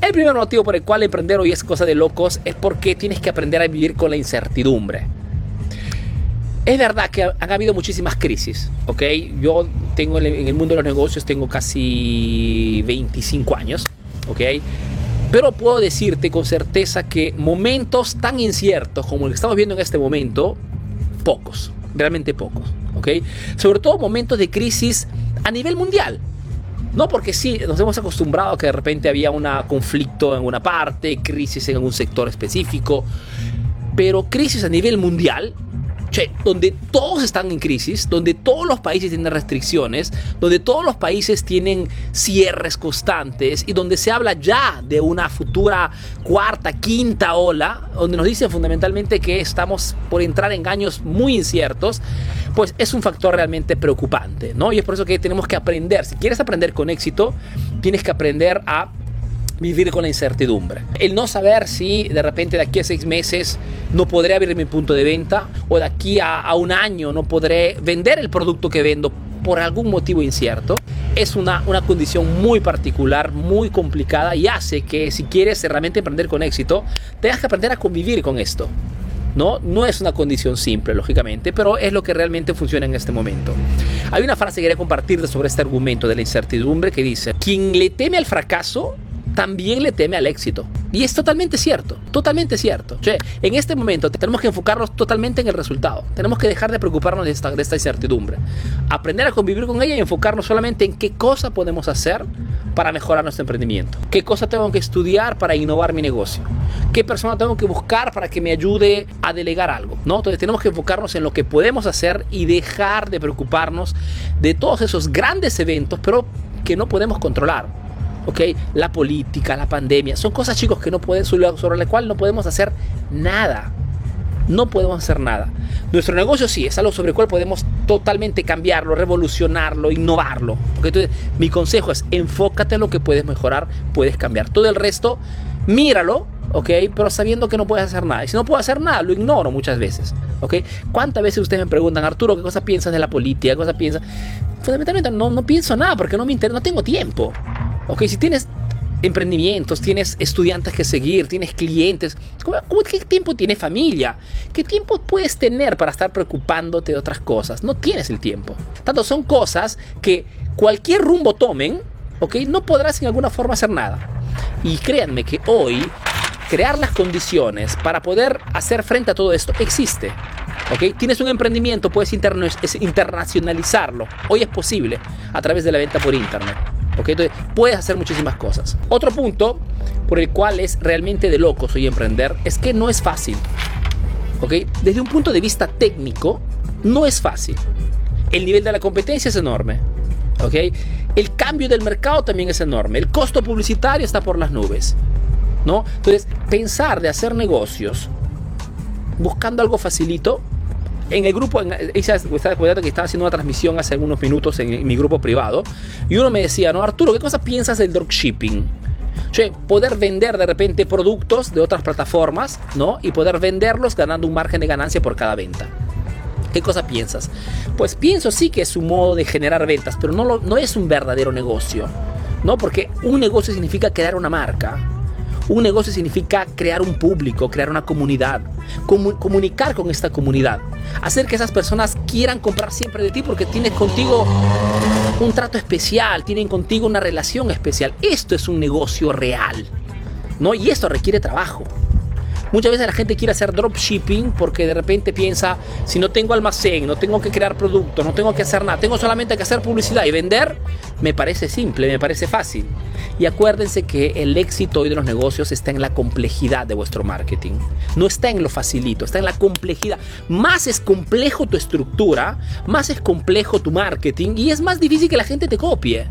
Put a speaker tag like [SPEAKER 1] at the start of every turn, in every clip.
[SPEAKER 1] El primer motivo por el cual emprender hoy es cosa de locos es porque tienes que aprender a vivir con la incertidumbre. Es verdad que han habido muchísimas crisis, ¿ok? Yo tengo en el mundo de los negocios, tengo casi 25 años, ¿ok? Pero puedo decirte con certeza que momentos tan inciertos como el que estamos viendo en este momento, pocos, realmente pocos, ¿ok? Sobre todo momentos de crisis a nivel mundial, no porque sí, nos hemos acostumbrado a que de repente había un conflicto en una parte, crisis en algún sector específico, pero crisis a nivel mundial donde todos están en crisis, donde todos los países tienen restricciones, donde todos los países tienen cierres constantes y donde se habla ya de una futura cuarta, quinta ola, donde nos dicen fundamentalmente que estamos por entrar en años muy inciertos, pues es un factor realmente preocupante, ¿no? Y es por eso que tenemos que aprender, si quieres aprender con éxito, tienes que aprender a vivir con la incertidumbre. El no saber si de repente de aquí a seis meses no podré abrir mi punto de venta o de aquí a, un año no podré vender el producto que vendo por algún motivo incierto, es una, una condición muy particular, muy complicada y hace que si quieres realmente emprender con éxito, tengas que aprender a convivir con esto. ¿no? No es una condición simple, lógicamente, pero es lo que realmente funciona en este momento. Hay una frase que quería compartirte sobre este argumento de la incertidumbre que dice, quien le teme al fracaso también le teme al éxito. Y es totalmente cierto, totalmente cierto. en este momento tenemos que enfocarnos totalmente en el resultado. Tenemos que dejar de preocuparnos de esta, incertidumbre. Aprender a convivir con ella y enfocarnos solamente en qué cosa podemos hacer para mejorar nuestro emprendimiento. ¿Qué cosa tengo que estudiar para innovar mi negocio? ¿Qué persona tengo que buscar para que me ayude a delegar algo? Entonces tenemos que enfocarnos en lo que podemos hacer y dejar de preocuparnos de todos esos grandes eventos, pero que no podemos controlar. ¿Ok? La política, la pandemia, son cosas, chicos, que no pueden, sobre las cuales no podemos hacer nada. No podemos hacer nada. Nuestro negocio sí es algo sobre el cual podemos totalmente cambiarlo, revolucionarlo, innovarlo. Entonces, mi consejo es enfócate en lo que puedes mejorar, puedes cambiar. Todo el resto, míralo, ¿ok? Pero sabiendo que no puedes hacer nada. Y si no puedo hacer nada, lo ignoro muchas veces, ¿ok? ¿Cuántas veces ustedes me preguntan, Arturo, qué cosa piensas de la política? ¿Qué cosa piensas? Fundamentalmente no, no pienso nada porque no me interesa, no tengo tiempo. Ok, si tienes emprendimientos, tienes estudiantes que seguir, tienes clientes, ¿qué tiempo tiene familia? ¿Qué tiempo puedes tener para estar preocupándote de otras cosas? No tienes el tiempo. Tanto son cosas que cualquier rumbo tomen, ¿ok? No podrás en alguna forma hacer nada. Y créanme que hoy crear las condiciones para poder hacer frente a todo esto existe. ¿ok? Tienes un emprendimiento, puedes internacionalizarlo. Hoy es posible a través de la venta por internet. Entonces puedes hacer muchísimas cosas. Otro punto por el cual es realmente de locos hoy emprender es que no es fácil. ¿Ok? Desde un punto de vista técnico, no es fácil. El nivel de la competencia es enorme. ¿Ok? El cambio del mercado también es enorme. El costo publicitario está por las nubes. ¿No? Entonces, pensar de hacer negocios buscando algo facilito en el grupo, ella que estaba haciendo una transmisión hace algunos minutos en, mi grupo privado, y uno me decía, no, Arturo, ¿qué cosa piensas del dropshipping? Che, poder vender de repente productos de otras plataformas, ¿no? Y poder venderlos ganando un margen de ganancia por cada venta. ¿Qué cosa piensas? Pues pienso sí que es un modo de generar ventas, pero no, no es un verdadero negocio, ¿no? Porque un negocio significa crear una marca. Un negocio significa crear un público, crear una comunidad, comunicar con esta comunidad, hacer que esas personas quieran comprar siempre de ti porque tienes contigo un trato especial, tienen contigo una relación especial. Esto es un negocio real, ¿no? Y esto requiere trabajo. Muchas veces la gente quiere hacer dropshipping porque de repente piensa, si no tengo almacén, no tengo que crear productos, no tengo que hacer nada, tengo solamente que hacer publicidad y vender, me parece simple, me parece fácil. Y acuérdense que el éxito hoy de los negocios está en la complejidad de vuestro marketing. No está en lo facilito, está en la complejidad. Más es complejo tu estructura, más es complejo tu marketing y es más difícil que la gente te copie.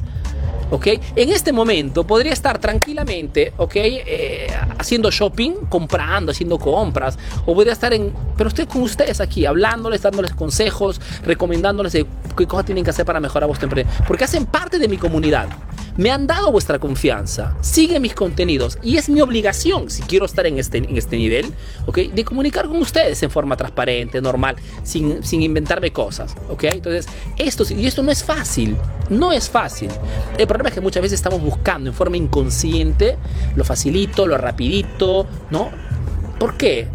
[SPEAKER 1] ¿Ok? En este momento podría estar tranquilamente, ¿ok? Eh, haciendo shopping, comprando, haciendo compras, o podría estar en, pero estoy con ustedes aquí, hablándoles, dándoles consejos, recomendándoles de qué cosas tienen que hacer para mejorar vuestro emprendimiento, porque hacen parte de mi comunidad. Me han dado vuestra confianza, sigue mis contenidos y es mi obligación, si quiero estar en este, en este nivel, ¿ok? De comunicar con ustedes en forma transparente, normal, sin, sin inventarme cosas, ¿ok? Entonces, esto, y esto no es fácil, no es fácil. El problema es que muchas veces estamos buscando en forma inconsciente lo facilito, lo rapidito, ¿no? ¿Por qué?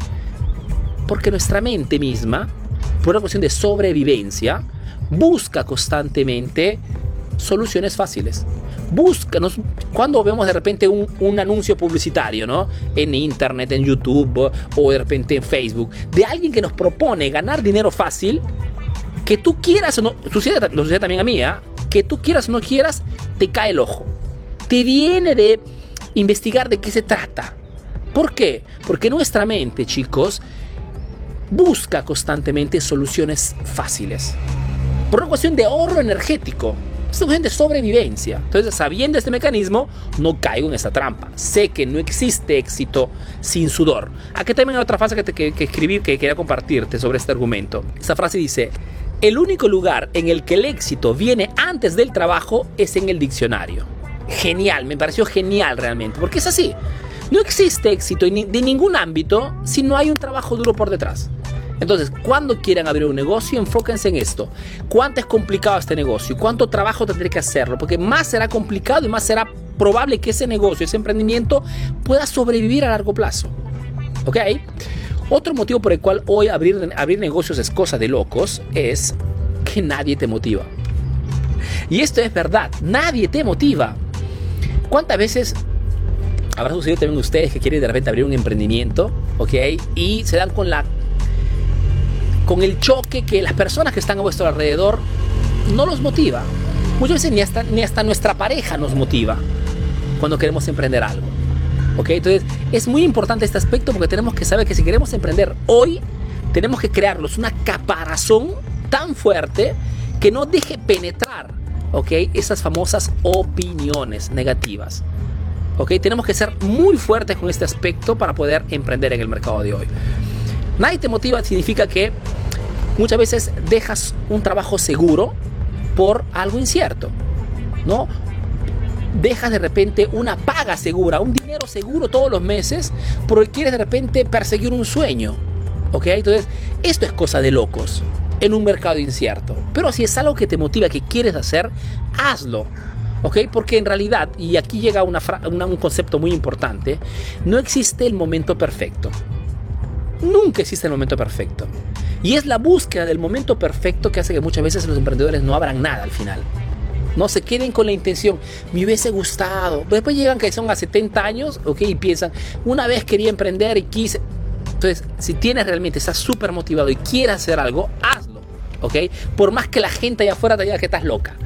[SPEAKER 1] Porque nuestra mente misma, por una cuestión de sobrevivencia, busca constantemente soluciones fáciles. Búscanos, cuando vemos de repente un, un, anuncio publicitario, ¿no? En internet, en YouTube o de repente en Facebook, de alguien que nos propone ganar dinero fácil, que tú quieras o no, sucede, lo sucede también a mí, ¿eh? Que tú quieras o no quieras, te cae el ojo. Te viene de investigar de qué se trata. ¿Por qué? Porque nuestra mente, chicos, busca constantemente soluciones fáciles. Por una cuestión de ahorro energético. Es una cuestión de sobrevivencia. Entonces, sabiendo este mecanismo, no caigo en esa trampa. Sé que no existe éxito sin sudor. Aquí también hay otra frase que, te, que, que escribir que quería compartirte sobre este argumento. Esa frase dice, el único lugar en el que el éxito viene antes del trabajo es en el diccionario. Genial, me pareció genial realmente, porque es así. No existe éxito de ningún ámbito si no hay un trabajo duro por detrás. Entonces, cuando quieran abrir un negocio, enfóquense en esto. ¿Cuánto es complicado este negocio? ¿Cuánto trabajo tendré que hacerlo? Porque más será complicado y más será probable que ese negocio, ese emprendimiento pueda sobrevivir a largo plazo. ¿Ok? Otro motivo por el cual hoy abrir, abrir negocios es cosa de locos es que nadie te motiva. Y esto es verdad, nadie te motiva. ¿Cuántas veces habrá sucedido también ustedes que quieren de repente abrir un emprendimiento, ok? Y se dan con la con el choque que las personas que están a vuestro alrededor no los motiva. Muchas veces ni hasta, ni hasta nuestra pareja nos motiva cuando queremos emprender algo. ¿Ok? Entonces es muy importante este aspecto porque tenemos que saber que si queremos emprender hoy, tenemos que crearlos una caparazón tan fuerte que no deje penetrar, ¿ok? Esas famosas opiniones negativas. ¿Ok? Tenemos que ser muy fuertes con este aspecto para poder emprender en el mercado de hoy. Nadie te motiva significa que muchas veces dejas un trabajo seguro por algo incierto, ¿no? Dejas de repente una paga segura, un dinero seguro todos los meses, porque quieres de repente perseguir un sueño. ¿Ok? Entonces, esto es cosa de locos en un mercado incierto. Pero si es algo que te motiva, que quieres hacer, hazlo. ¿Ok? Porque en realidad, y aquí llega una un concepto muy importante, no existe el momento perfecto. Nunca existe el momento perfecto. Y es la búsqueda del momento perfecto que hace que muchas veces los emprendedores no abran nada al final. No se queden con la intención, me hubiese gustado. Después llegan que son a 70 años, ok, y piensan, una vez quería emprender y quise. Entonces, si tienes realmente, estás súper motivado y quieres hacer algo, hazlo, ok. Por más que la gente allá afuera te diga que estás loca,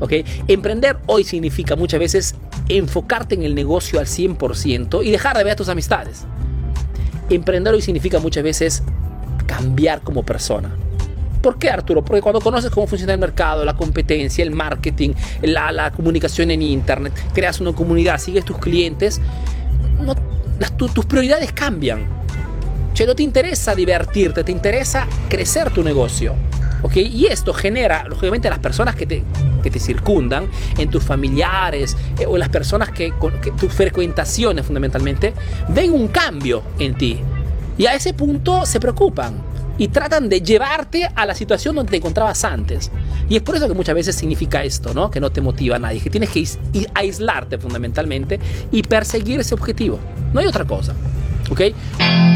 [SPEAKER 1] ok. Emprender hoy significa muchas veces enfocarte en el negocio al 100% y dejar de ver a tus amistades. Emprender hoy significa muchas veces cambiar como persona. ¿Por qué, Arturo? Porque cuando conoces cómo funciona el mercado, la competencia, el marketing, la, comunicación en Internet, creas una comunidad, sigues tus clientes, tus prioridades cambian. Che, no te interesa divertirte, te interesa crecer tu negocio. ¿ok? Y esto genera, lógicamente, las personas que te, te circundan, en tus familiares eh, o las personas que, que tus frecuentaciones fundamentalmente, ven un cambio en ti. Y a ese punto se preocupan y tratan de llevarte a la situación donde te encontrabas antes. Y es por eso que muchas veces significa esto, ¿no? Que no te motiva a nadie, que tienes que aislarte fundamentalmente y perseguir ese objetivo. No hay otra cosa, ¿ok?